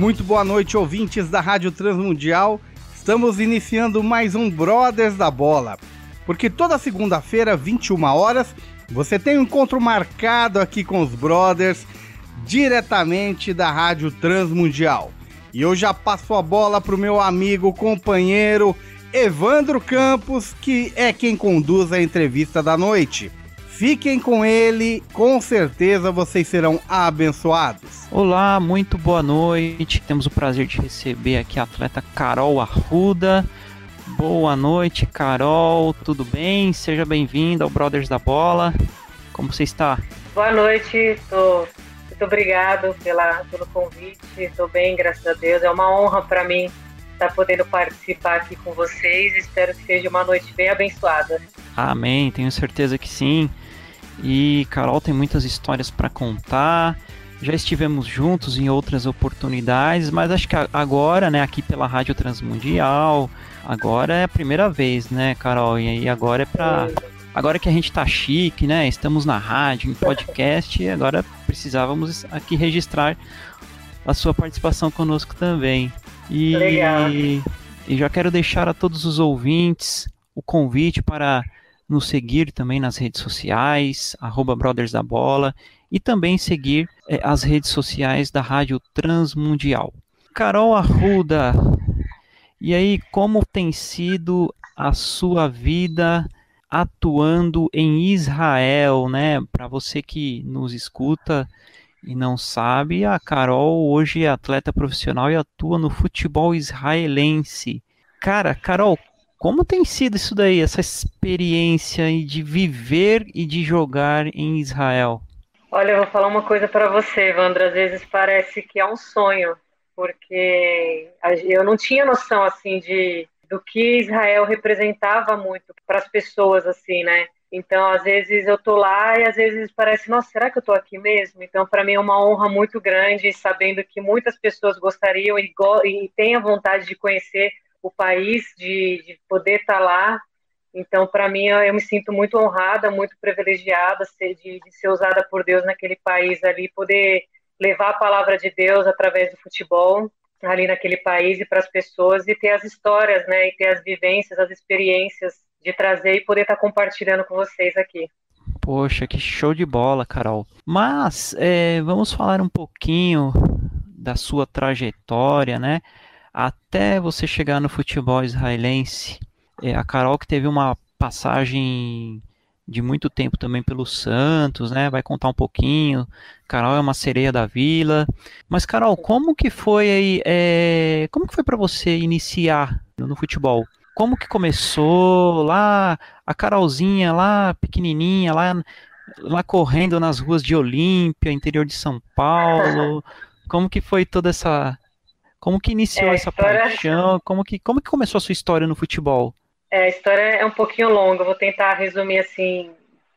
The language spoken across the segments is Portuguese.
Muito boa noite, ouvintes da Rádio Transmundial. Estamos iniciando mais um Brothers da Bola. Porque toda segunda-feira, 21 horas, você tem um encontro marcado aqui com os brothers, diretamente da Rádio Transmundial. E eu já passo a bola para o meu amigo, companheiro Evandro Campos, que é quem conduz a entrevista da noite. Fiquem com ele, com certeza vocês serão abençoados. Olá, muito boa noite. Temos o prazer de receber aqui a atleta Carol Arruda. Boa noite, Carol. Tudo bem? Seja bem-vinda ao Brothers da Bola. Como você está? Boa noite. Tô... Muito obrigado pela, pelo convite. Estou bem, graças a Deus. É uma honra para mim estar podendo participar aqui com vocês. Espero que seja uma noite bem abençoada. Amém. Tenho certeza que sim. E Carol tem muitas histórias para contar. Já estivemos juntos em outras oportunidades, mas acho que agora, né, aqui pela Rádio Transmundial, agora é a primeira vez, né, Carol? E aí agora é para agora que a gente tá chique, né? Estamos na rádio, em podcast, e agora precisávamos aqui registrar a sua participação conosco também. E, e já quero deixar a todos os ouvintes o convite para nos seguir também nas redes sociais, arroba Brothers da Bola, e também seguir é, as redes sociais da Rádio Transmundial. Carol Arruda, e aí como tem sido a sua vida atuando em Israel, né? Para você que nos escuta e não sabe, a Carol hoje é atleta profissional e atua no futebol israelense. Cara, Carol, como tem sido isso daí, essa experiência de viver e de jogar em Israel? Olha, eu vou falar uma coisa para você, Evandro. Às vezes parece que é um sonho, porque eu não tinha noção assim de do que Israel representava muito para as pessoas, assim, né? Então, às vezes eu tô lá e às vezes parece, nossa, será que eu tô aqui mesmo? Então, para mim é uma honra muito grande, sabendo que muitas pessoas gostariam e, go e têm a vontade de conhecer o país, de, de poder estar tá lá. Então, para mim, eu me sinto muito honrada, muito privilegiada de, de ser usada por Deus naquele país ali, poder levar a palavra de Deus através do futebol ali naquele país e para as pessoas e ter as histórias, né, e ter as vivências, as experiências de trazer e poder estar tá compartilhando com vocês aqui. Poxa, que show de bola, Carol. Mas é, vamos falar um pouquinho da sua trajetória, né? Até você chegar no futebol israelense. É, a Carol que teve uma passagem de muito tempo também pelo Santos, né? Vai contar um pouquinho. Carol é uma sereia da vila. Mas Carol, como que foi aí? É... Como que foi para você iniciar no futebol? Como que começou lá a Carolzinha lá pequenininha lá lá correndo nas ruas de Olímpia, interior de São Paulo? Como que foi toda essa como que iniciou é, essa história... paixão? Como que, como que começou a sua história no futebol? É, a história é um pouquinho longa, vou tentar resumir assim,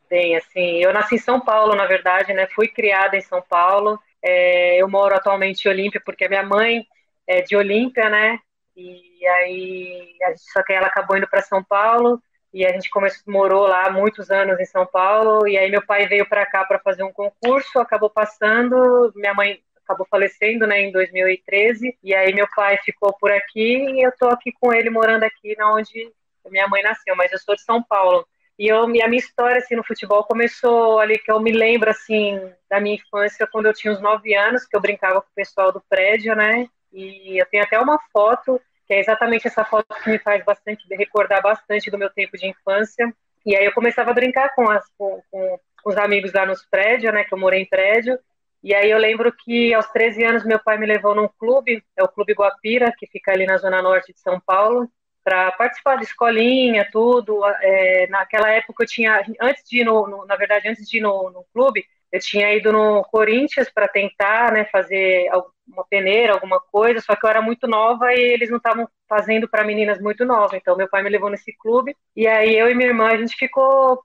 bem assim. Eu nasci em São Paulo, na verdade, né? Fui criada em São Paulo. É, eu moro atualmente em Olímpia porque a minha mãe é de Olímpia, né? E aí, só que ela acabou indo para São Paulo e a gente começou, morou lá muitos anos em São Paulo. E aí meu pai veio para cá para fazer um concurso, acabou passando. Minha mãe acabou falecendo, né, em 2013, e aí meu pai ficou por aqui e eu tô aqui com ele morando aqui na onde minha mãe nasceu, mas eu sou de São Paulo. E eu, a minha história assim no futebol começou ali que eu me lembro assim da minha infância quando eu tinha uns 9 anos, que eu brincava com o pessoal do prédio, né? E eu tenho até uma foto que é exatamente essa foto que me faz bastante recordar bastante do meu tempo de infância. E aí eu começava a brincar com, as, com, com os amigos lá nos prédios, né? Que eu morei em prédio. E aí eu lembro que aos 13 anos meu pai me levou num clube, é o Clube Guapira, que fica ali na zona norte de São Paulo, para participar de escolinha, tudo. É, naquela época eu tinha, antes de ir no, no, na verdade, antes de ir no, no clube, eu tinha ido no Corinthians para tentar, né, fazer uma peneira, alguma coisa, só que eu era muito nova e eles não estavam fazendo para meninas muito novas. Então, meu pai me levou nesse clube e aí eu e minha irmã a gente ficou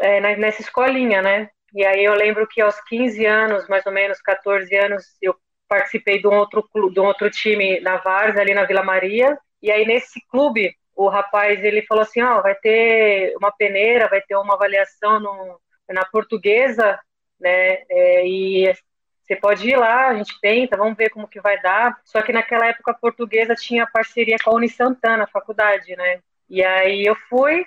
é, nessa escolinha, né? E aí eu lembro que aos 15 anos, mais ou menos 14 anos, eu participei de um outro de um outro time na Vars ali na Vila Maria. E aí nesse clube o rapaz ele falou assim, ó, oh, vai ter uma peneira, vai ter uma avaliação no, na portuguesa né? É, e você pode ir lá, a gente tenta, vamos ver como que vai dar. Só que naquela época a portuguesa tinha parceria com a Uni Santana, a faculdade, né? E aí eu fui,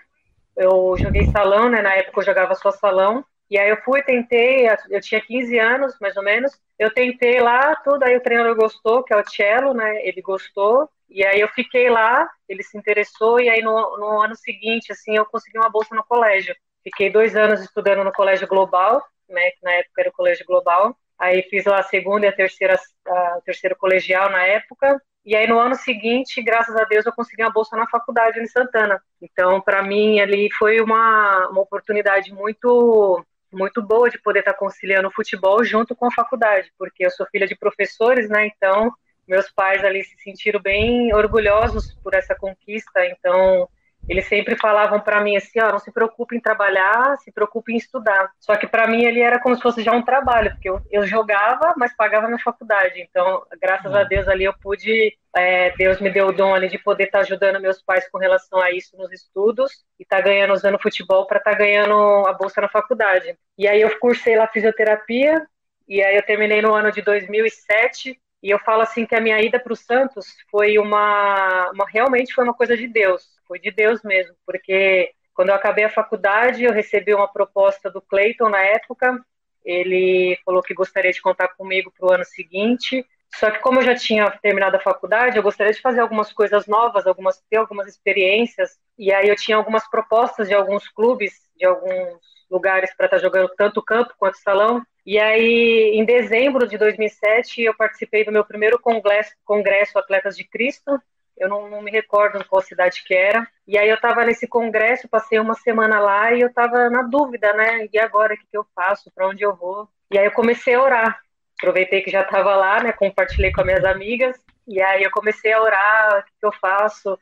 eu joguei salão, né? Na época eu jogava só salão. E aí eu fui, tentei, eu tinha 15 anos, mais ou menos. Eu tentei lá, tudo, aí o treinador gostou, que é o Cello, né? Ele gostou. E aí eu fiquei lá, ele se interessou, e aí no, no ano seguinte, assim, eu consegui uma bolsa no colégio. Fiquei dois anos estudando no colégio global, né, que na época era o colégio global. Aí fiz lá a segunda e a terceira, a terceiro colegial na época. E aí no ano seguinte, graças a Deus, eu consegui uma bolsa na faculdade em Santana. Então, para mim ali foi uma, uma oportunidade muito muito boa de poder estar conciliando o futebol junto com a faculdade, porque eu sou filha de professores, né? Então, meus pais ali se sentiram bem orgulhosos por essa conquista. Então, eles sempre falavam para mim assim, ó, oh, não se preocupe em trabalhar, se preocupe em estudar. Só que para mim ele era como se fosse já um trabalho, porque eu, eu jogava, mas pagava minha faculdade. Então, graças a uhum. Deus ali eu pude, é, Deus me deu o dom ali de poder estar tá ajudando meus pais com relação a isso nos estudos e estar tá ganhando usando futebol para estar tá ganhando a bolsa na faculdade. E aí eu cursei lá fisioterapia e aí eu terminei no ano de 2007 e eu falo assim que a minha ida para o Santos foi uma, uma realmente foi uma coisa de Deus foi de Deus mesmo, porque quando eu acabei a faculdade, eu recebi uma proposta do Clayton na época. Ele falou que gostaria de contar comigo para o ano seguinte. Só que como eu já tinha terminado a faculdade, eu gostaria de fazer algumas coisas novas, algumas ter algumas experiências. E aí eu tinha algumas propostas de alguns clubes, de alguns lugares para estar tá jogando tanto campo quanto salão. E aí, em dezembro de 2007, eu participei do meu primeiro congresso, congresso Atletas de Cristo, eu não, não, me recordo qual cidade que era. E aí eu estava nesse congresso, passei uma semana lá e eu estava na dúvida, né? E agora, o que, que eu faço? Para onde eu vou? E aí eu comecei a orar. Aproveitei que já estava lá, né? Compartilhei com as minhas amigas. E aí eu comecei a orar, o que, que eu faço?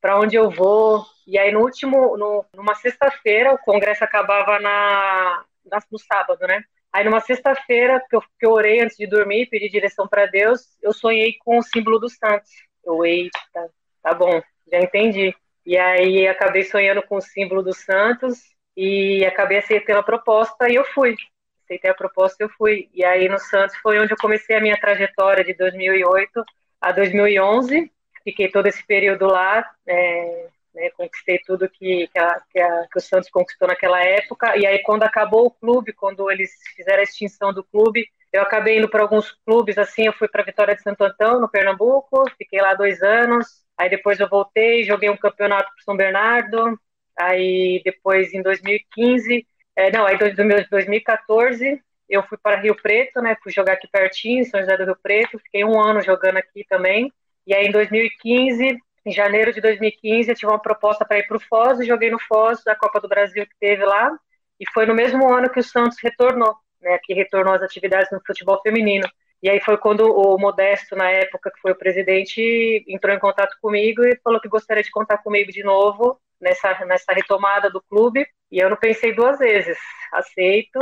Para onde eu vou? E aí no último, no, numa sexta-feira, o congresso acabava na, na, no sábado, né? Aí numa sexta-feira que que eu orei antes de dormir, pedi direção para Deus, eu sonhei com o símbolo dos santos. Eu, eita, tá bom, já entendi. E aí acabei sonhando com o símbolo dos Santos e acabei aceitando a proposta e eu fui. Aceitei a proposta e eu fui. E aí no Santos foi onde eu comecei a minha trajetória de 2008 a 2011. Fiquei todo esse período lá, é, né, conquistei tudo que, que, a, que, a, que, o Santos conquistou naquela época. E aí quando acabou o clube, quando eles fizeram a extinção do clube, eu acabei indo para alguns clubes, assim, eu fui para Vitória de Santo Antão, no Pernambuco, fiquei lá dois anos, aí depois eu voltei, joguei um campeonato para São Bernardo, aí depois em 2015, é, não, aí em 2014 eu fui para Rio Preto, né, fui jogar aqui pertinho, em São José do Rio Preto, fiquei um ano jogando aqui também, e aí em 2015, em janeiro de 2015, eu tive uma proposta para ir para o Foz, joguei no Foz, da Copa do Brasil que teve lá, e foi no mesmo ano que o Santos retornou né, que retornou às atividades no futebol feminino. E aí foi quando o Modesto, na época que foi o presidente, entrou em contato comigo e falou que gostaria de contar comigo de novo nessa, nessa retomada do clube. E eu não pensei duas vezes. Aceito,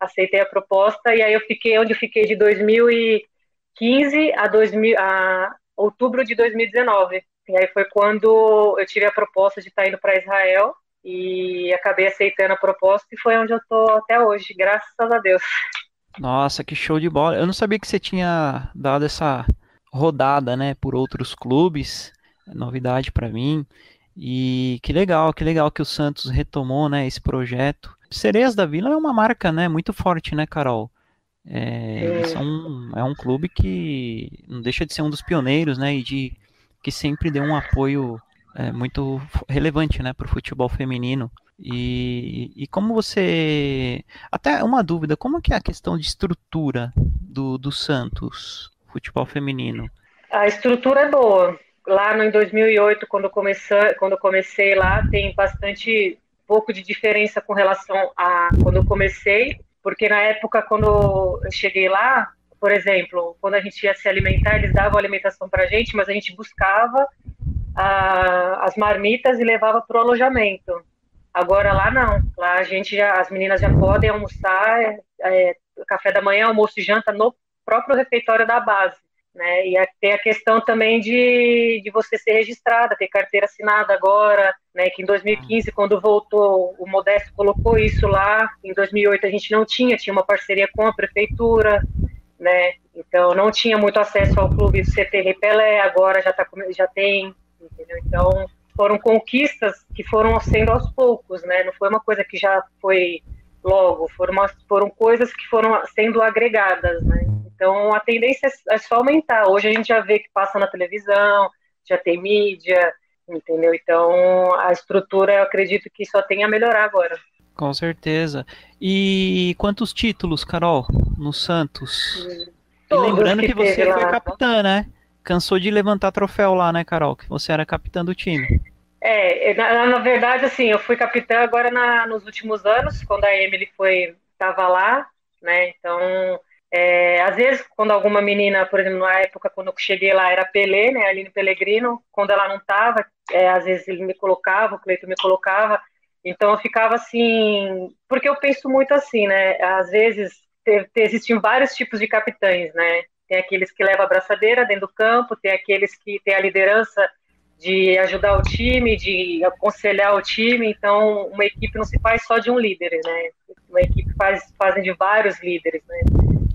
aceitei a proposta e aí eu fiquei onde eu fiquei de 2015 a, 2000, a outubro de 2019. E aí foi quando eu tive a proposta de estar indo para Israel e acabei aceitando a proposta e foi onde eu tô até hoje, graças a Deus. Nossa, que show de bola. Eu não sabia que você tinha dado essa rodada, né, por outros clubes. É novidade para mim. E que legal, que legal que o Santos retomou, né, esse projeto. Sereias da Vila é uma marca, né, muito forte, né, Carol? É, é. São, é um clube que não deixa de ser um dos pioneiros, né, e de que sempre deu um apoio é, muito relevante né, para o futebol feminino. E, e como você. Até uma dúvida, como que é a questão de estrutura do, do Santos, futebol feminino? A estrutura é boa. Lá no, em 2008, quando, comecei, quando comecei lá, tem bastante pouco de diferença com relação a quando eu comecei, porque na época quando eu cheguei lá, por exemplo, quando a gente ia se alimentar, eles davam alimentação para a gente, mas a gente buscava a, as marmitas e levava para o alojamento. Agora lá não, lá a gente já, as meninas já podem almoçar, é, é, café da manhã, almoço e janta no próprio refeitório da base. Né? E tem a questão também de, de você ser registrada, ter carteira assinada agora, né? Que em 2015, quando voltou, o Modesto colocou isso lá. Em 2008 a gente não tinha, tinha uma parceria com a prefeitura, né? Então não tinha muito acesso ao clube do CT Repelé, agora já, tá, já tem, entendeu? Então foram conquistas que foram sendo aos poucos, né? Não foi uma coisa que já foi logo, foram, foram coisas que foram sendo agregadas, né? Então a tendência é só aumentar. Hoje a gente já vê que passa na televisão, já tem mídia, entendeu? Então a estrutura eu acredito que só tem a melhorar agora. Com certeza. E quantos títulos, Carol, no Santos? lembrando que, que você foi capitã, né? Cansou de levantar troféu lá, né, Carol? Que você era capitã do time. É, na, na verdade, assim, eu fui capitã agora na, nos últimos anos, quando a Emily foi estava lá, né? Então, é, às vezes, quando alguma menina, por exemplo, na época quando eu cheguei lá era Pelé, né, Aline Pellegrino, quando ela não estava, é, às vezes ele me colocava, o Cleito me colocava, então eu ficava assim, porque eu penso muito assim, né? Às vezes te, te, existem vários tipos de capitães, né? Tem aqueles que levam a braçadeira dentro do campo, tem aqueles que têm a liderança de ajudar o time, de aconselhar o time. Então, uma equipe não se faz só de um líder, né? Uma equipe faz fazem de vários líderes, né?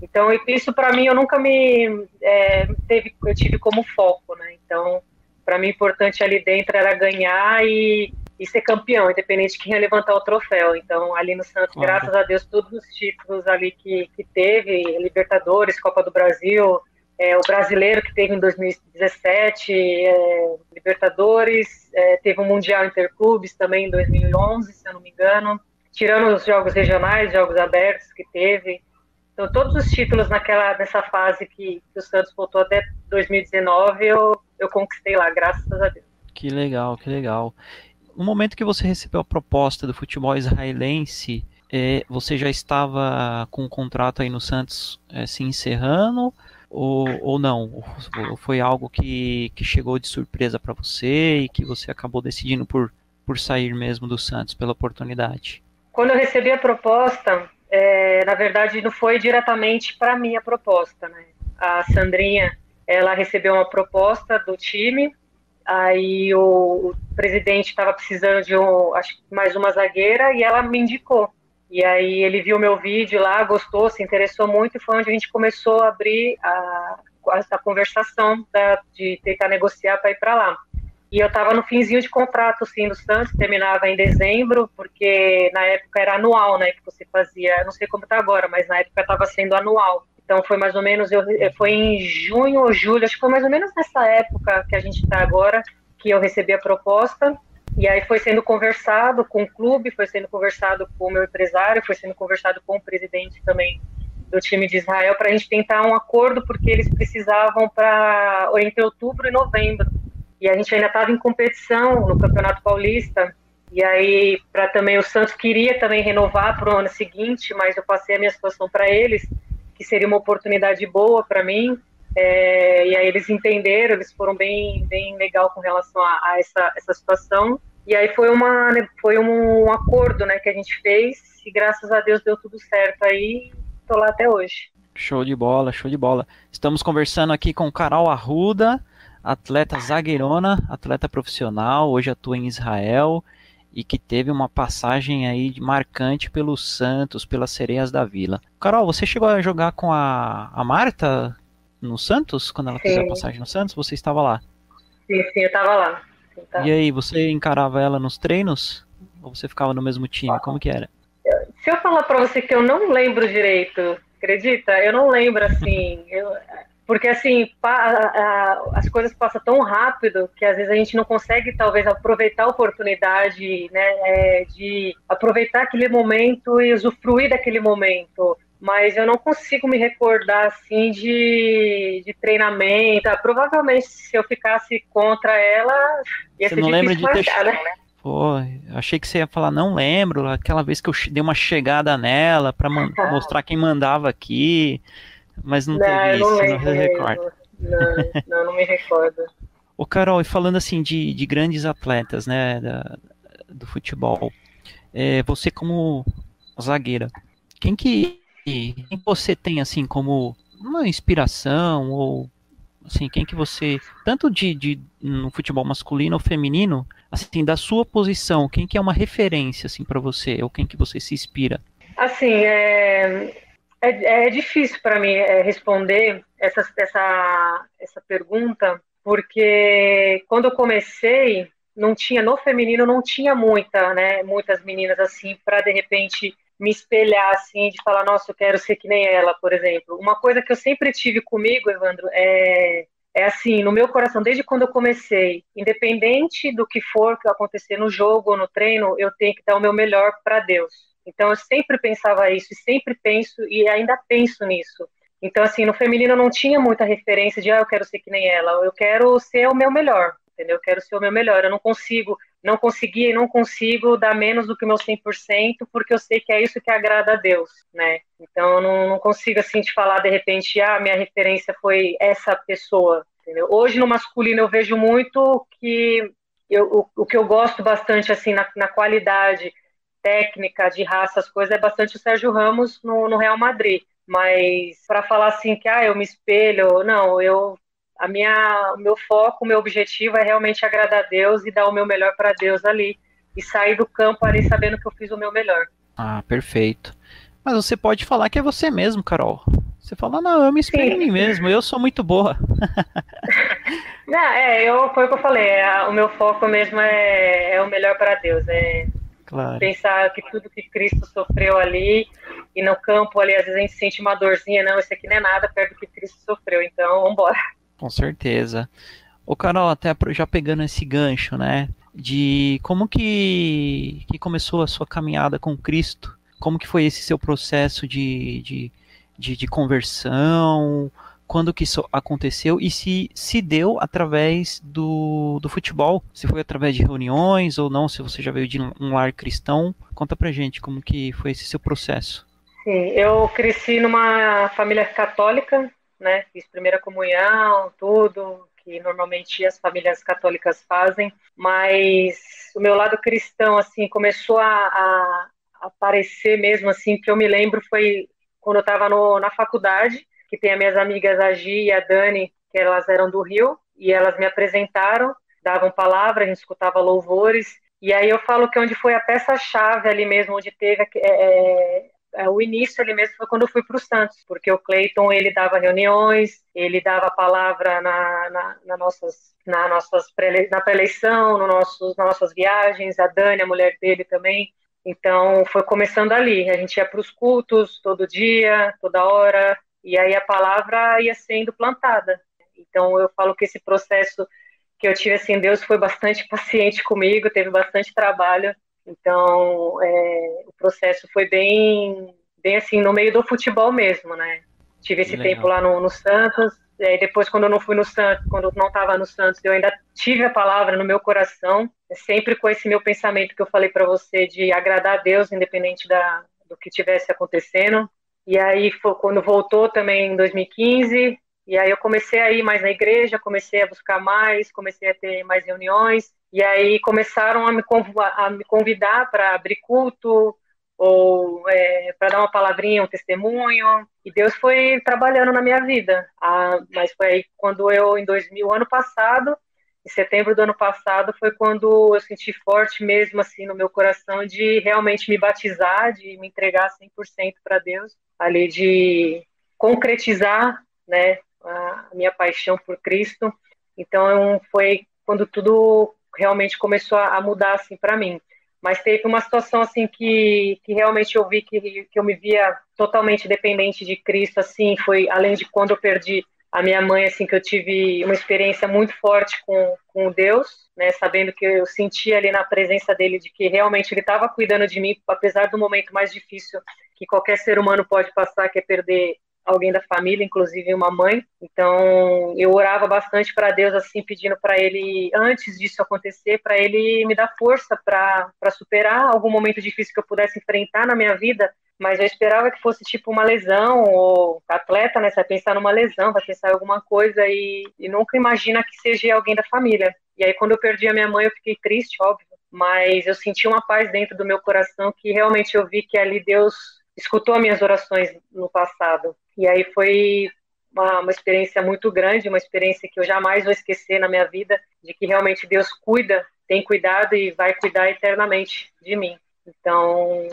Então, isso para mim eu nunca me é, teve, eu tive como foco, né? Então, para mim, importante ali dentro era ganhar e e ser campeão, independente de quem ia levantar o troféu. Então, ali no Santos, claro. graças a Deus, todos os títulos ali que, que teve, Libertadores, Copa do Brasil, é, o brasileiro que teve em 2017, é, Libertadores, é, teve o um Mundial Interclubes também em 2011, se eu não me engano, tirando os jogos regionais, jogos abertos que teve. Então, todos os títulos naquela, nessa fase que, que o Santos voltou até 2019, eu, eu conquistei lá, graças a Deus. Que legal, que legal no momento que você recebeu a proposta do futebol israelense, é, você já estava com o contrato aí no Santos é, se encerrando ou, ou não? Ou foi algo que, que chegou de surpresa para você e que você acabou decidindo por, por sair mesmo do Santos pela oportunidade? Quando eu recebi a proposta, é, na verdade não foi diretamente para mim a proposta, né? A Sandrinha, ela recebeu uma proposta do time Aí o, presidente estava precisando de um, acho, mais uma zagueira e ela me indicou. E aí ele viu meu vídeo lá, gostou, se interessou muito e foi onde a gente começou a abrir a, essa conversação da, de tentar negociar para ir para lá. E eu estava no finzinho de contrato, sim, do Santos, terminava em dezembro, porque na época era anual, né, que você fazia, não sei como está agora, mas na época estava sendo anual. Então foi mais ou menos, eu, foi em junho ou julho, acho que foi mais ou menos nessa época que a gente está agora, que eu recebi a proposta. E aí foi sendo conversado com o clube, foi sendo conversado com o meu empresário, foi sendo conversado com o presidente também do time de Israel para a gente tentar um acordo, porque eles precisavam para entre outubro e novembro. E a gente ainda estava em competição no Campeonato Paulista. E aí, para também o Santos queria também renovar para o ano seguinte, mas eu passei a minha situação para eles que seria uma oportunidade boa para mim. É, e aí eles entenderam, eles foram bem, bem legal com relação a, a, essa, essa situação. E aí foi, uma, foi um acordo né, que a gente fez e graças a Deus deu tudo certo aí. Estou lá até hoje. Show de bola, show de bola. Estamos conversando aqui com Carol Arruda, atleta zagueirona, atleta profissional, hoje atua em Israel e que teve uma passagem aí marcante pelo Santos, pelas Sereias da Vila. Carol, você chegou a jogar com a, a Marta no Santos, quando ela sim. fez a passagem no Santos? Você estava lá? Sim, sim, eu estava lá. E aí, você encarava ela nos treinos? Ou você ficava no mesmo time? Como que era? Se eu falar para você que eu não lembro direito, acredita? Eu não lembro assim. eu, porque, assim, as coisas passam tão rápido que às vezes a gente não consegue, talvez, aproveitar a oportunidade, né, é, de aproveitar aquele momento e usufruir daquele momento. Mas eu não consigo me recordar, assim, de, de treinamento. Ah, provavelmente, se eu ficasse contra ela, ia Você ser não lembra de ter, né? Pô, achei que você ia falar, não lembro, aquela vez que eu dei uma chegada nela para mostrar quem mandava aqui, mas não, não teve isso, não, recordo. Não, não, não me recordo. Ô Carol, e falando assim de, de grandes atletas, né, da, do futebol, é, você como zagueira, quem que, quem você tem assim como uma inspiração ou assim, quem que você, tanto de, de no futebol masculino ou feminino, assim, da sua posição, quem que é uma referência assim para você ou quem que você se inspira? Assim, é, é, é difícil para mim é, responder essa, essa, essa pergunta, porque quando eu comecei, não tinha no feminino não tinha muita, né, muitas meninas assim para de repente me espelhar assim, de falar, nossa, eu quero ser que nem ela, por exemplo. Uma coisa que eu sempre tive comigo, Evandro, é é assim, no meu coração, desde quando eu comecei, independente do que for que acontecer no jogo ou no treino, eu tenho que dar o meu melhor para Deus. Então eu sempre pensava isso, e sempre penso e ainda penso nisso. Então assim, no feminino não tinha muita referência de ah, eu quero ser que nem ela, eu quero ser o meu melhor, entendeu? Eu quero ser o meu melhor. Eu não consigo, não conseguia e não consigo dar menos do que o meu 100%, porque eu sei que é isso que agrada a Deus, né? Então eu não, não consigo assim te falar de repente, ah, minha referência foi essa pessoa, entendeu? Hoje no masculino eu vejo muito que eu, o, o que eu gosto bastante assim na, na qualidade técnica de raça, as coisas é bastante o Sérgio Ramos no, no Real Madrid. Mas para falar assim que ah, eu me espelho, não, eu a minha, o meu foco, o meu objetivo é realmente agradar a Deus e dar o meu melhor para Deus ali e sair do campo ali sabendo que eu fiz o meu melhor. Ah, perfeito. Mas você pode falar que é você mesmo, Carol. Você fala, não, eu me espelho em mim mesmo, eu sou muito boa. não, é, eu, foi o que eu falei, é, o meu foco mesmo é, é o melhor para Deus, é claro. pensar que tudo que Cristo sofreu ali, e no campo ali, às vezes a gente sente uma dorzinha, não, isso aqui não é nada perto do que Cristo sofreu, então vamos embora. Com certeza. O Carol, até já pegando esse gancho, né? De como que, que começou a sua caminhada com Cristo? Como que foi esse seu processo de, de, de, de conversão? Quando que isso aconteceu? E se se deu através do, do futebol? Se foi através de reuniões ou não? Se você já veio de um lar cristão? Conta pra gente como que foi esse seu processo. Sim, eu cresci numa família católica, né? Fiz primeira comunhão, tudo que normalmente as famílias católicas fazem, mas o meu lado cristão assim começou a, a aparecer mesmo assim que eu me lembro foi quando eu estava na faculdade que tem as minhas amigas a Gi e a Dani que elas eram do Rio e elas me apresentaram davam palavra a gente escutava louvores. E aí eu falo que onde foi a peça chave ali mesmo onde teve é, é, o início ali mesmo foi quando eu fui para o Santos, porque o Cleiton ele dava reuniões, ele dava palavra na, na, na nossas, na nossas pré, na pré-eleição, no nossos, nas nossas viagens, a Dani, a mulher dele também. Então foi começando ali, a gente ia para os cultos todo dia, toda hora, e aí a palavra ia sendo plantada. Então eu falo que esse processo que eu tive assim, Deus foi bastante paciente comigo, teve bastante trabalho então, é, o processo foi bem, bem assim, no meio do futebol mesmo, né? Tive esse tempo lá no, no Santos, e aí depois quando eu não fui no Santos, quando eu não estava no Santos, eu ainda tive a palavra no meu coração, sempre com esse meu pensamento que eu falei para você de agradar a Deus, independente da, do que tivesse acontecendo. E aí foi quando voltou também em 2015, e aí eu comecei a ir mais na igreja, comecei a buscar mais, comecei a ter mais reuniões, e aí começaram a me, a me convidar para abrir culto ou é, para dar uma palavrinha, um testemunho. E Deus foi trabalhando na minha vida. Ah, mas foi aí quando eu, em 2000, ano passado, em setembro do ano passado, foi quando eu senti forte mesmo assim no meu coração de realmente me batizar, de me entregar 100% para Deus, ali de concretizar, né, a minha paixão por Cristo. Então foi quando tudo realmente começou a mudar assim para mim. Mas teve uma situação assim que, que realmente eu vi que, que eu me via totalmente dependente de Cristo, assim, foi além de quando eu perdi a minha mãe, assim, que eu tive uma experiência muito forte com, com Deus, né, sabendo que eu sentia ali na presença dele de que realmente ele estava cuidando de mim, apesar do momento mais difícil que qualquer ser humano pode passar, que é perder alguém da família, inclusive uma mãe. Então, eu orava bastante para Deus, assim, pedindo para Ele, antes disso acontecer, para Ele me dar força para superar algum momento difícil que eu pudesse enfrentar na minha vida. Mas eu esperava que fosse tipo uma lesão, ou atleta, né? Você vai pensar numa lesão, vai pensar em alguma coisa e, e nunca imagina que seja alguém da família. E aí, quando eu perdi a minha mãe, eu fiquei triste, óbvio, mas eu senti uma paz dentro do meu coração que realmente eu vi que ali Deus escutou minhas orações no passado. E aí foi uma, uma, experiência muito grande, uma experiência que eu jamais vou esquecer na minha vida, de que realmente Deus cuida, tem cuidado e vai cuidar eternamente de mim. Então,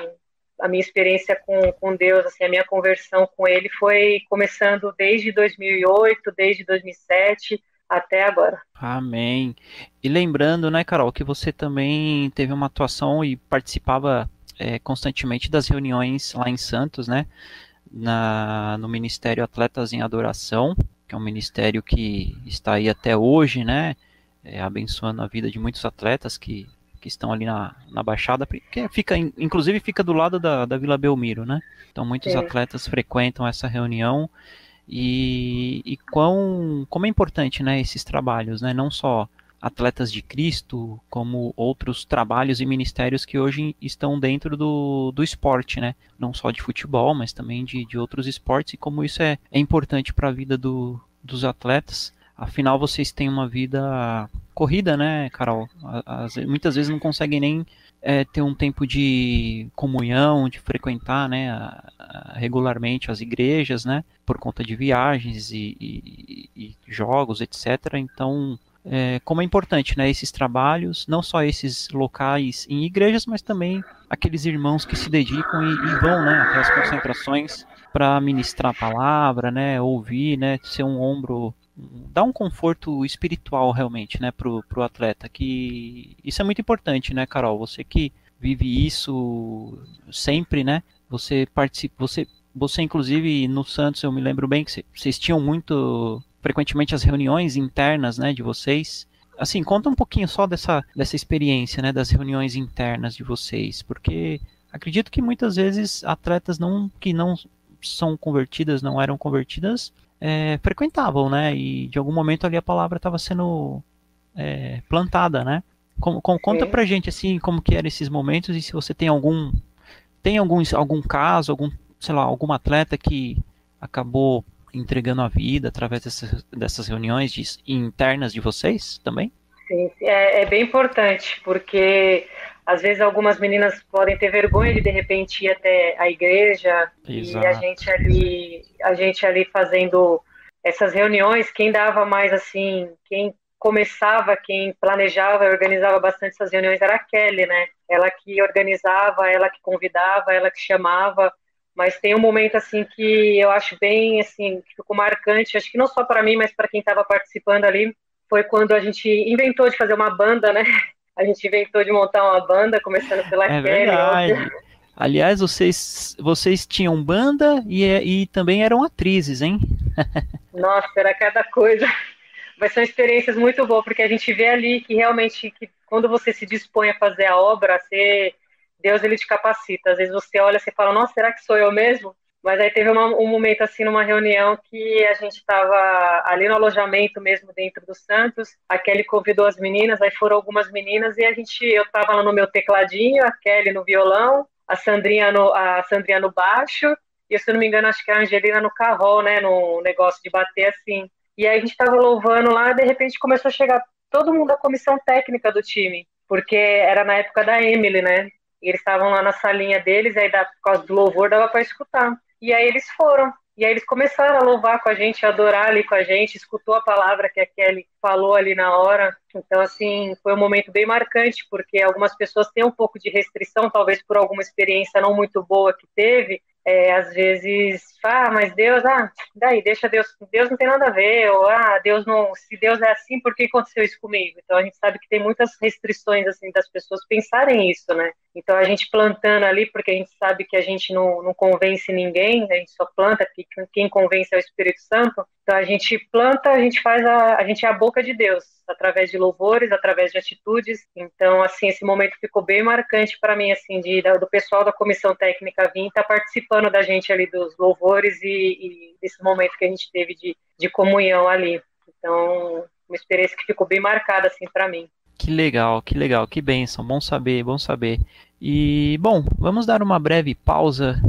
a minha experiência com, com Deus, assim, a minha conversão com Ele foi começando desde 2008, desde 2007 até agora. Amém. E lembrando, né, Carol, que você também teve uma atuação e participava é, constantemente das reuniões lá em Santos, né? Na, no Ministério Atletas em Adoração, que é um ministério que está aí até hoje, né? É, abençoando a vida de muitos atletas que, que estão ali na, na Baixada, que fica, inclusive fica do lado da, da Vila Belmiro, né? Então muitos atletas frequentam essa reunião e, e quão, como é importante, né, esses trabalhos, né? Não só Atletas de Cristo, como outros trabalhos e ministérios que hoje estão dentro do, do esporte, né? Não só de futebol, mas também de, de outros esportes, e como isso é, é importante para a vida do, dos atletas. Afinal, vocês têm uma vida corrida, né, Carol? As, muitas vezes não conseguem nem é, ter um tempo de comunhão, de frequentar, né, regularmente as igrejas, né, por conta de viagens e, e, e jogos, etc. Então, é, como é importante, né, esses trabalhos, não só esses locais em igrejas, mas também aqueles irmãos que se dedicam e, e vão, né, até as concentrações para ministrar a palavra, né, ouvir, né, ser um ombro, dar um conforto espiritual realmente, né, pro, pro atleta, que isso é muito importante, né, Carol, você que vive isso sempre, né, você participa, você você inclusive no Santos eu me lembro bem que vocês tinham muito frequentemente as reuniões internas, né, de vocês. Assim, conta um pouquinho só dessa, dessa experiência, né, das reuniões internas de vocês, porque acredito que muitas vezes atletas não que não são convertidas, não eram convertidas, é, frequentavam, né, e de algum momento ali a palavra estava sendo é, plantada, né. Com, com, conta pra gente assim como que eram esses momentos e se você tem algum tem algum algum caso, algum sei lá, algum atleta que acabou entregando a vida através dessas, dessas reuniões de, internas de vocês também? Sim, é, é, bem importante, porque às vezes algumas meninas podem ter vergonha de de repente ir até a igreja Exato. e a gente ali, a gente ali fazendo essas reuniões, quem dava mais assim, quem começava, quem planejava e organizava bastante essas reuniões era a Kelly, né? Ela que organizava, ela que convidava, ela que chamava. Mas tem um momento assim que eu acho bem assim, que ficou marcante, acho que não só para mim, mas para quem estava participando ali, foi quando a gente inventou de fazer uma banda, né? A gente inventou de montar uma banda, começando pela é Kelly. Verdade. Aliás, vocês, vocês tinham banda e, e também eram atrizes, hein? Nossa, era cada coisa. Mas são experiências muito boas, porque a gente vê ali que realmente, que quando você se dispõe a fazer a obra, você Deus ele te capacita. Às vezes você olha e fala, nossa, será que sou eu mesmo? Mas aí teve uma, um momento assim numa reunião que a gente estava ali no alojamento mesmo dentro do Santos. A Kelly convidou as meninas, aí foram algumas meninas e a gente, eu estava lá no meu tecladinho, a Kelly no violão, a Sandrinha no, a Sandrinha no baixo e se eu não me engano acho que a Angelina no carro, né, no negócio de bater assim. E aí a gente estava louvando lá, de repente começou a chegar todo mundo da comissão técnica do time, porque era na época da Emily, né? E eles estavam lá na salinha deles, aí da, por causa do louvor dava para escutar. E aí eles foram. E aí eles começaram a louvar com a gente, a adorar ali com a gente, escutou a palavra que a Kelly falou ali na hora. Então, assim, foi um momento bem marcante, porque algumas pessoas têm um pouco de restrição, talvez por alguma experiência não muito boa que teve, é, às vezes, ah, mas Deus, ah, daí, deixa Deus, Deus não tem nada a ver, ou ah, Deus não, se Deus é assim, por que aconteceu isso comigo? Então a gente sabe que tem muitas restrições, assim, das pessoas pensarem isso, né? Então a gente plantando ali, porque a gente sabe que a gente não, não convence ninguém, a gente só planta, quem convence é o Espírito Santo. Então a gente planta, a gente faz a, a gente é a boca de Deus, através de louvores, através de atitudes. Então assim esse momento ficou bem marcante para mim, assim, de do pessoal da comissão técnica vir estar tá participando da gente ali dos louvores e, e desse momento que a gente teve de, de comunhão ali. Então uma experiência que ficou bem marcada assim para mim. Que legal, que legal, que bênção, bom saber, bom saber. E, bom, vamos dar uma breve pausa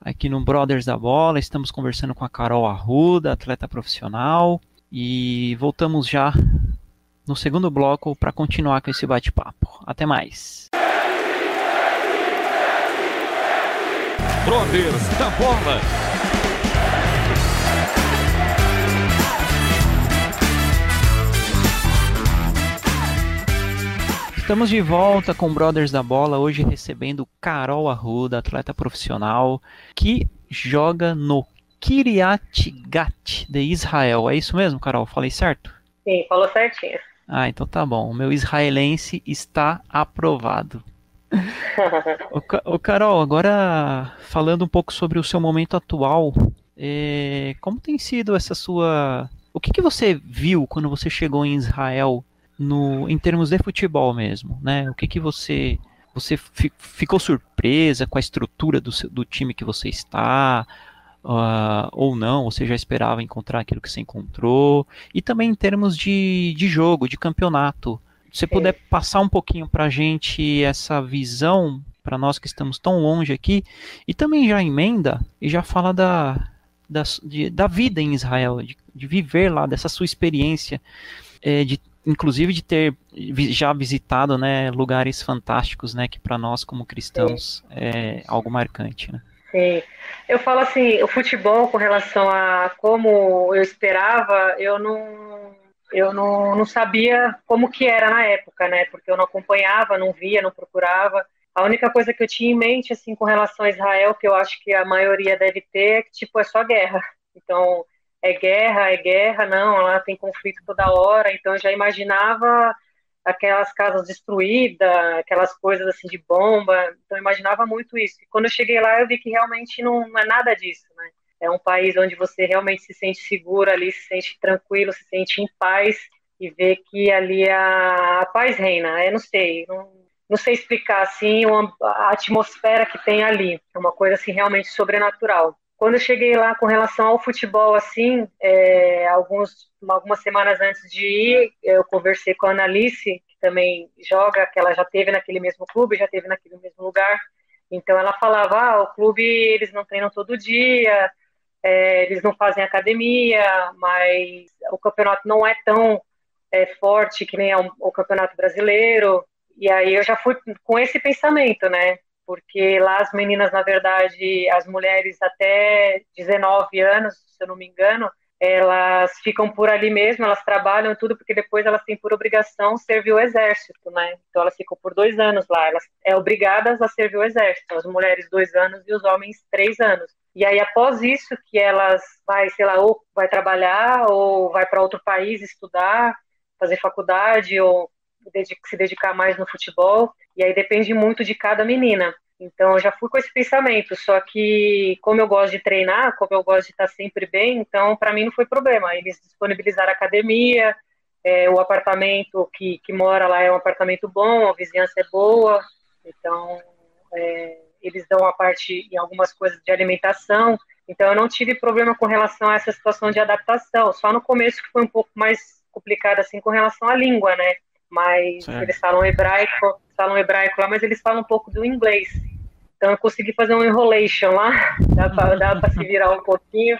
aqui no Brothers da Bola. Estamos conversando com a Carol Arruda, atleta profissional, e voltamos já no segundo bloco para continuar com esse bate-papo. Até mais. Brothers da Bola. Estamos de volta com Brothers da Bola, hoje recebendo Carol Arruda, atleta profissional, que joga no Kiryat Gat de Israel. É isso mesmo, Carol? Falei certo? Sim, falou certinho. Ah, então tá bom. O meu israelense está aprovado. o, Carol, agora falando um pouco sobre o seu momento atual, é, como tem sido essa sua. O que, que você viu quando você chegou em Israel no, em termos de futebol mesmo, né? O que que você você ficou surpresa com a estrutura do, seu, do time que você está uh, ou não? Você já esperava encontrar aquilo que você encontrou? E também em termos de, de jogo, de campeonato, se você puder passar um pouquinho para a gente essa visão para nós que estamos tão longe aqui e também já emenda e já fala da da, de, da vida em Israel, de, de viver lá, dessa sua experiência, é, de inclusive de ter já visitado né, lugares fantásticos, né, que para nós como cristãos Sim. é algo marcante, né? Sim, eu falo assim, o futebol com relação a como eu esperava, eu não, eu não, não sabia como que era na época, né? Porque eu não acompanhava, não via, não procurava. A única coisa que eu tinha em mente, assim, com relação a Israel, que eu acho que a maioria deve ter, é que, tipo, é só guerra. Então, é guerra, é guerra, não, lá tem conflito toda hora, então eu já imaginava aquelas casas destruídas, aquelas coisas assim de bomba, então eu imaginava muito isso. E quando eu cheguei lá, eu vi que realmente não, não é nada disso, né? É um país onde você realmente se sente seguro ali, se sente tranquilo, se sente em paz e vê que ali a, a paz reina. Eu não sei, não, não sei explicar assim a atmosfera que tem ali. É uma coisa assim realmente sobrenatural. Quando eu cheguei lá com relação ao futebol, assim, é, alguns, algumas semanas antes de ir, eu conversei com a Analice, que também joga, que ela já teve naquele mesmo clube, já teve naquele mesmo lugar. Então ela falava, ah, o clube eles não treinam todo dia, é, eles não fazem academia, mas o campeonato não é tão é, forte que nem é o, o campeonato brasileiro. E aí eu já fui com esse pensamento, né? Porque lá as meninas, na verdade, as mulheres até 19 anos, se eu não me engano, elas ficam por ali mesmo, elas trabalham tudo, porque depois elas têm por obrigação servir o exército, né? Então elas ficam por dois anos lá, elas é obrigadas a servir o exército, as mulheres dois anos e os homens três anos. E aí após isso que elas vai, sei lá, ou vai trabalhar ou vai para outro país estudar, fazer faculdade ou se dedicar mais no futebol. E aí depende muito de cada menina. Então eu já fui com esse pensamento, só que como eu gosto de treinar, como eu gosto de estar sempre bem, então para mim não foi problema. Eles disponibilizaram academia, é, o apartamento que, que mora lá é um apartamento bom, a vizinhança é boa, então é, eles dão a parte em algumas coisas de alimentação. Então eu não tive problema com relação a essa situação de adaptação. Só no começo que foi um pouco mais complicado assim com relação à língua, né? Mas eles falam hebraico, falam hebraico lá, mas eles falam um pouco do inglês. Então eu consegui fazer um enrolation lá, dá para se virar um pouquinho,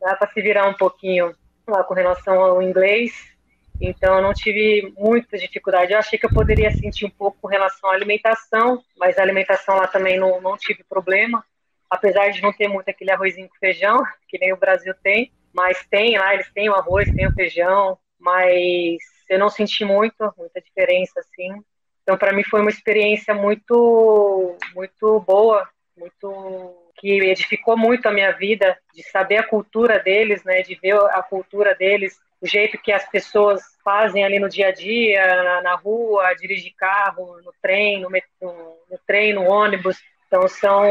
dá para se virar um pouquinho lá com relação ao inglês. Então eu não tive muita dificuldade. Eu achei que eu poderia sentir um pouco com relação à alimentação, mas a alimentação lá também não, não tive problema. Apesar de não ter muito aquele arrozinho com feijão, que nem o Brasil tem, mas tem lá, eles têm o arroz, tem o feijão, mas eu não senti muito, muita diferença assim. Então, para mim foi uma experiência muito, muito boa, muito que edificou muito a minha vida, de saber a cultura deles, né, de ver a cultura deles, o jeito que as pessoas fazem ali no dia a dia, na, na rua, dirigir carro, no trem, no, no, no trem, no ônibus. Então são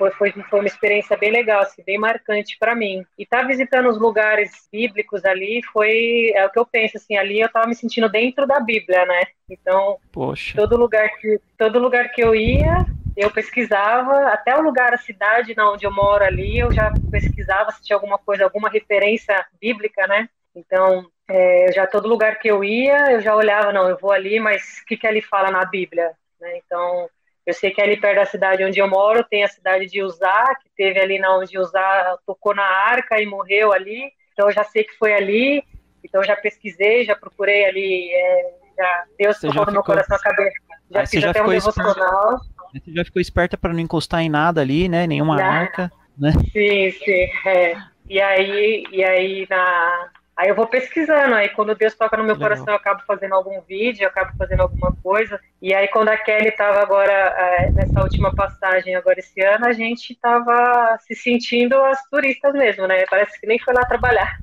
foi, foi, foi uma experiência bem legal, assim, bem marcante para mim. E estar tá visitando os lugares bíblicos ali foi é o que eu penso assim, ali eu estava me sentindo dentro da Bíblia, né? Então, Poxa. todo lugar que todo lugar que eu ia, eu pesquisava, até o lugar, a cidade onde eu moro ali, eu já pesquisava se tinha alguma coisa, alguma referência bíblica, né? Então, é, já todo lugar que eu ia, eu já olhava, não, eu vou ali, mas o que, que ali fala na Bíblia? Né? Então, eu sei que ali perto da cidade onde eu moro tem a cidade de Uzá, que teve ali na onde Uzá tocou na arca e morreu ali. Então eu já sei que foi ali. Então já pesquisei, já procurei ali. É, já Deus você tocou no meu coração a cabeça. Já fiz já até um devocional. Você já ficou esperta para não encostar em nada ali, né? Nenhuma já. arca, né? Sim, sim. É. E aí, e aí na, Aí eu vou pesquisando, aí quando Deus toca no meu Legal. coração, eu acabo fazendo algum vídeo, eu acabo fazendo alguma coisa. E aí quando a Kelly estava agora, é, nessa última passagem, agora esse ano, a gente estava se sentindo as turistas mesmo, né? Parece que nem foi lá trabalhar.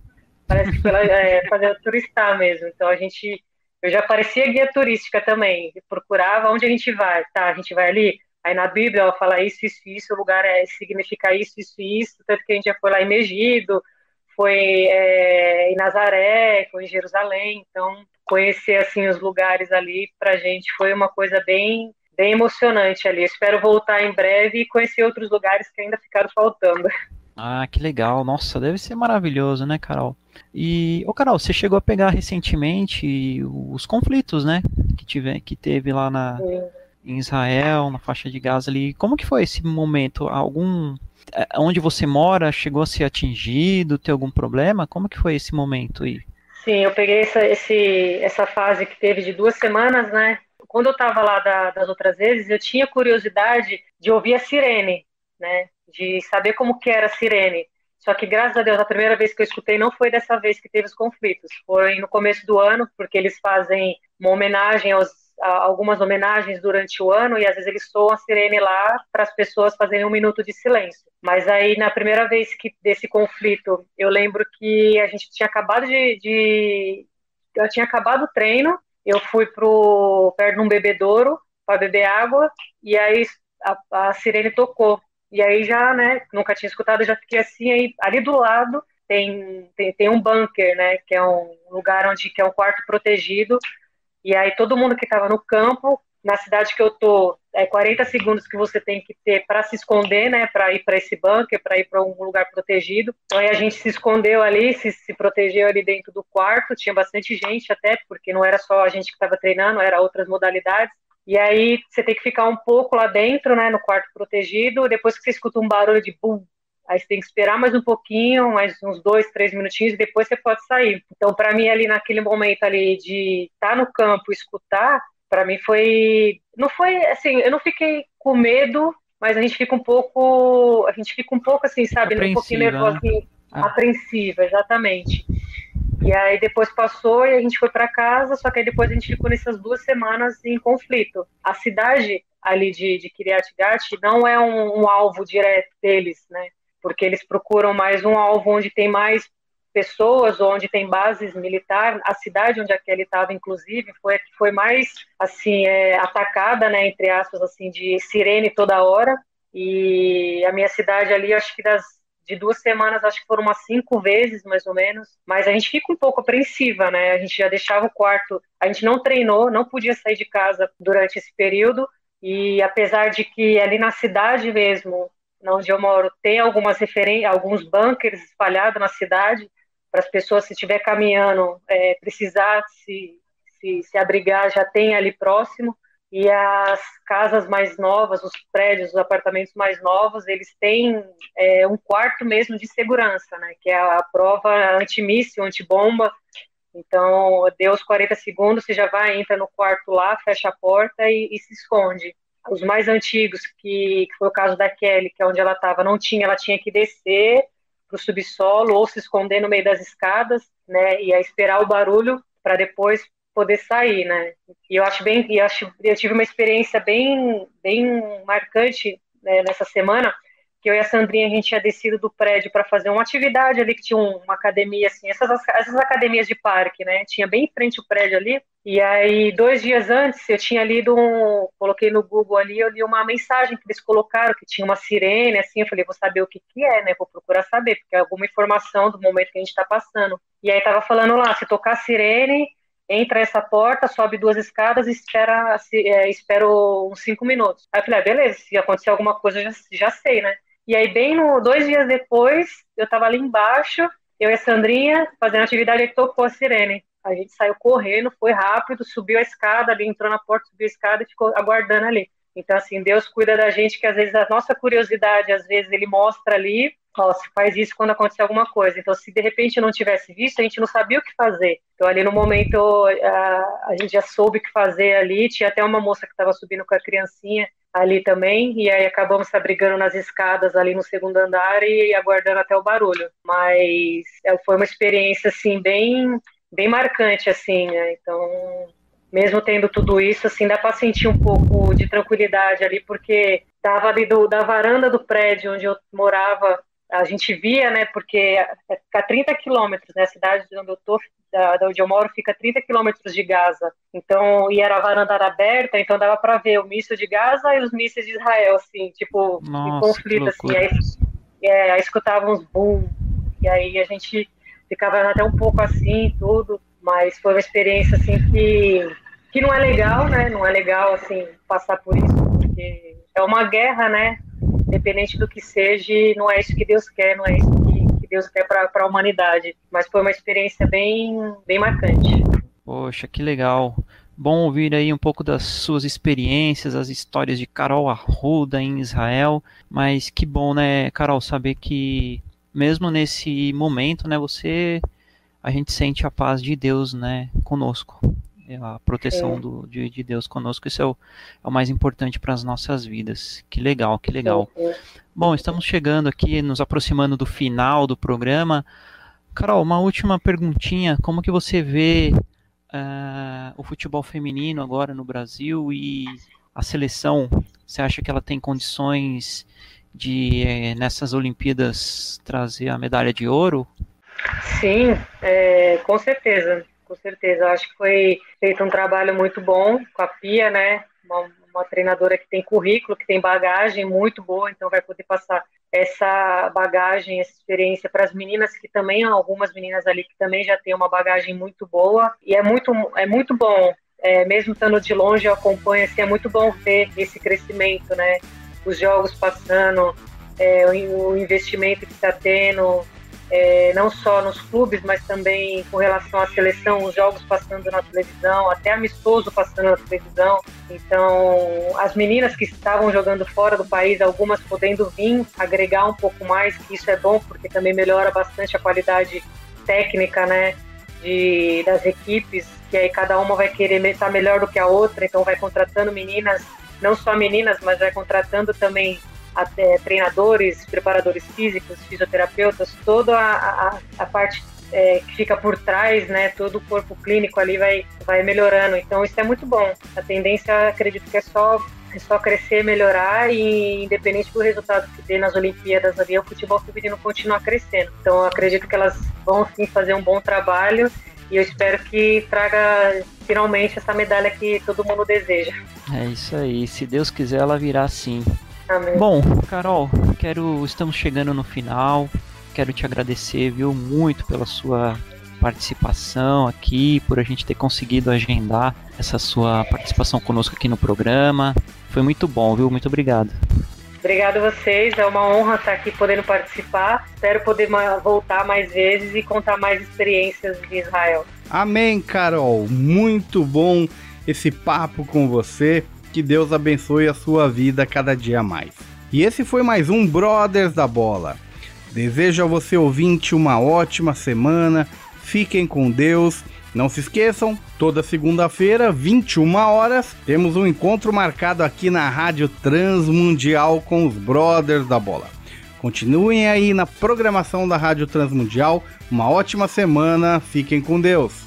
Parece que foi lá é, fazer turistar mesmo. Então a gente, eu já parecia guia turística também, procurava onde a gente vai. Tá, a gente vai ali, Aí na Bíblia ela fala isso, isso, isso, o lugar é, significa isso, isso, isso, tanto que a gente já foi lá em Megido, foi é, em Nazaré, foi em Jerusalém, então conhecer assim os lugares ali para a gente foi uma coisa bem bem emocionante ali. espero voltar em breve e conhecer outros lugares que ainda ficaram faltando. Ah, que legal. Nossa, deve ser maravilhoso, né, Carol? E, ô Carol, você chegou a pegar recentemente os conflitos, né, que, tive, que teve lá na, em Israel, na faixa de Gaza ali. Como que foi esse momento? Algum é, onde você mora chegou a ser atingido, tem algum problema? Como que foi esse momento aí? Sim, eu peguei essa, esse, essa fase que teve de duas semanas, né? Quando eu estava lá da, das outras vezes, eu tinha curiosidade de ouvir a sirene, né? De saber como que era a sirene. Só que, graças a Deus, a primeira vez que eu escutei não foi dessa vez que teve os conflitos. Foi no começo do ano, porque eles fazem uma homenagem aos algumas homenagens durante o ano e às vezes eles soam a sirene lá para as pessoas fazerem um minuto de silêncio. Mas aí na primeira vez que desse conflito, eu lembro que a gente tinha acabado de, de eu tinha acabado o treino, eu fui pro perto de um bebedouro para beber água e aí a, a sirene tocou. E aí já, né, nunca tinha escutado, já fiquei assim aí ali do lado tem, tem, tem um bunker, né, que é um lugar onde que é um quarto protegido e aí todo mundo que estava no campo, na cidade que eu tô, é 40 segundos que você tem que ter para se esconder, né, para ir para esse bunker, para ir para um lugar protegido. Então aí a gente se escondeu ali, se, se protegeu ali dentro do quarto, tinha bastante gente até, porque não era só a gente que estava treinando, era outras modalidades. E aí você tem que ficar um pouco lá dentro, né, no quarto protegido, depois que você escuta um barulho de bum, Aí você tem que esperar mais um pouquinho, mais uns dois, três minutinhos, e depois você pode sair. Então, para mim, ali naquele momento ali de estar tá no campo, escutar, para mim foi. Não foi assim, eu não fiquei com medo, mas a gente fica um pouco. A gente fica um pouco assim, sabe? Um pouquinho nervosinho, né? ah. apreensiva, exatamente. E aí depois passou e a gente foi para casa, só que aí depois a gente ficou nessas duas semanas em conflito. A cidade ali de, de Kiryat Gat não é um, um alvo direto deles, né? Porque eles procuram mais um alvo onde tem mais pessoas, onde tem bases militares. A cidade onde a Kelly estava, inclusive, foi a que foi mais assim é, atacada, né, entre aspas, assim, de sirene toda hora. E a minha cidade ali, acho que das de duas semanas, acho que foram umas cinco vezes, mais ou menos. Mas a gente fica um pouco apreensiva, né? A gente já deixava o quarto, a gente não treinou, não podia sair de casa durante esse período. E apesar de que ali na cidade mesmo onde eu moro, tem algumas alguns bunkers espalhados na cidade, para as pessoas, se estiver caminhando, é, precisar se, se, se abrigar, já tem ali próximo. E as casas mais novas, os prédios, os apartamentos mais novos, eles têm é, um quarto mesmo de segurança, né? Que é a prova antimíssil, antibomba. Então, deu os 40 segundos, você já vai, entra no quarto lá, fecha a porta e, e se esconde os mais antigos, que, que, foi o caso da Kelly, que é onde ela estava, não tinha, ela tinha que descer para o subsolo ou se esconder no meio das escadas, né, e esperar o barulho para depois poder sair, né. E eu acho bem, e acho, eu tive uma experiência bem, bem marcante né, nessa semana, eu e a Sandrinha a gente tinha descido do prédio para fazer uma atividade ali que tinha uma academia assim, essas, essas academias de parque, né? Tinha bem em frente o prédio ali. E aí dois dias antes eu tinha lido um, coloquei no Google ali, eu li uma mensagem que eles colocaram que tinha uma sirene, assim, eu falei vou saber o que que é, né? Vou procurar saber porque é alguma informação do momento que a gente está passando. E aí tava falando lá, se tocar sirene entra essa porta, sobe duas escadas e espera, é, espero uns cinco minutos. Aí eu falei, ah, beleza, se acontecer alguma coisa, eu já, já sei, né? E aí, bem no, dois dias depois, eu tava ali embaixo, eu e a Sandrinha, fazendo atividade, e tocou a sirene. A gente saiu correndo, foi rápido, subiu a escada ali, entrou na porta, subiu a escada e ficou aguardando ali. Então, assim, Deus cuida da gente, que às vezes a nossa curiosidade, às vezes ele mostra ali, ó, se faz isso quando acontecer alguma coisa. Então, se de repente não tivesse visto, a gente não sabia o que fazer. Então, ali no momento, a, a gente já soube o que fazer ali. Tinha até uma moça que estava subindo com a criancinha ali também, e aí acabamos se abrigando nas escadas ali no segundo andar e aguardando até o barulho. Mas é, foi uma experiência, assim, bem, bem marcante, assim, né? Então, mesmo tendo tudo isso, assim, dá para sentir um pouco de tranquilidade ali, porque tava ali do, da varanda do prédio onde eu morava, a gente via, né, porque é, fica 30 quilômetros, né, a cidade onde eu tô, da, da onde eu moro, fica 30 quilômetros de Gaza, então, e era a varanda aberta, então dava para ver o míssil de Gaza e os mísseis de Israel, assim, tipo, Nossa, em conflito, assim, aí, é, aí escutava uns boom, e aí a gente ficava até um pouco assim, tudo, mas foi uma experiência assim que, que não é legal, né? Não é legal assim passar por isso, porque é uma guerra, né? Independente do que seja, não é isso que Deus quer, não é isso que, que Deus quer para a humanidade. Mas foi uma experiência bem, bem marcante. Poxa, que legal. Bom ouvir aí um pouco das suas experiências, as histórias de Carol Arruda em Israel. Mas que bom, né, Carol, saber que mesmo nesse momento, né, você a gente sente a paz de Deus, né, conosco. É a proteção do, de, de, Deus conosco, isso é o, é o mais importante para as nossas vidas. Que legal, que legal. Bom, estamos chegando aqui, nos aproximando do final do programa. Carol, uma última perguntinha. Como que você vê uh, o futebol feminino agora no Brasil e a seleção? Você acha que ela tem condições de, eh, nessas Olimpíadas, trazer a medalha de ouro? Sim, é, com certeza, com certeza. Eu acho que foi feito um trabalho muito bom com a Pia, né? Uma, uma treinadora que tem currículo, que tem bagagem muito boa, então vai poder passar essa bagagem, essa experiência para as meninas que também algumas meninas ali que também já têm uma bagagem muito boa e é muito é muito bom é, mesmo estando de longe eu acompanho assim é muito bom ver esse crescimento né os jogos passando é, o, o investimento que está tendo é, não só nos clubes, mas também com relação à seleção, os jogos passando na televisão, até amistoso passando na televisão. Então, as meninas que estavam jogando fora do país, algumas podendo vir agregar um pouco mais, que isso é bom, porque também melhora bastante a qualidade técnica, né, de, das equipes, que aí cada uma vai querer estar melhor do que a outra, então vai contratando meninas, não só meninas, mas vai contratando também até treinadores, preparadores físicos, fisioterapeutas, toda a, a, a parte é, que fica por trás, né, todo o corpo clínico ali vai, vai melhorando. Então isso é muito bom. A tendência, acredito que é só é só crescer, melhorar e independente do resultado que dê nas Olimpíadas ali, o futebol feminino continua crescendo. Então acredito que elas vão sim fazer um bom trabalho e eu espero que traga finalmente essa medalha que todo mundo deseja. É isso aí, se Deus quiser ela virá sim. Amém. Bom, Carol, quero. Estamos chegando no final. Quero te agradecer, viu, muito pela sua participação aqui, por a gente ter conseguido agendar essa sua participação conosco aqui no programa. Foi muito bom, viu? Muito obrigado. Obrigado a vocês, é uma honra estar aqui podendo participar. Espero poder voltar mais vezes e contar mais experiências de Israel. Amém, Carol. Muito bom esse papo com você. Que Deus abençoe a sua vida cada dia mais. E esse foi mais um Brothers da Bola. Desejo a você ouvinte uma ótima semana. Fiquem com Deus. Não se esqueçam, toda segunda-feira, 21 horas, temos um encontro marcado aqui na Rádio Transmundial com os Brothers da Bola. Continuem aí na programação da Rádio Transmundial. Uma ótima semana. Fiquem com Deus.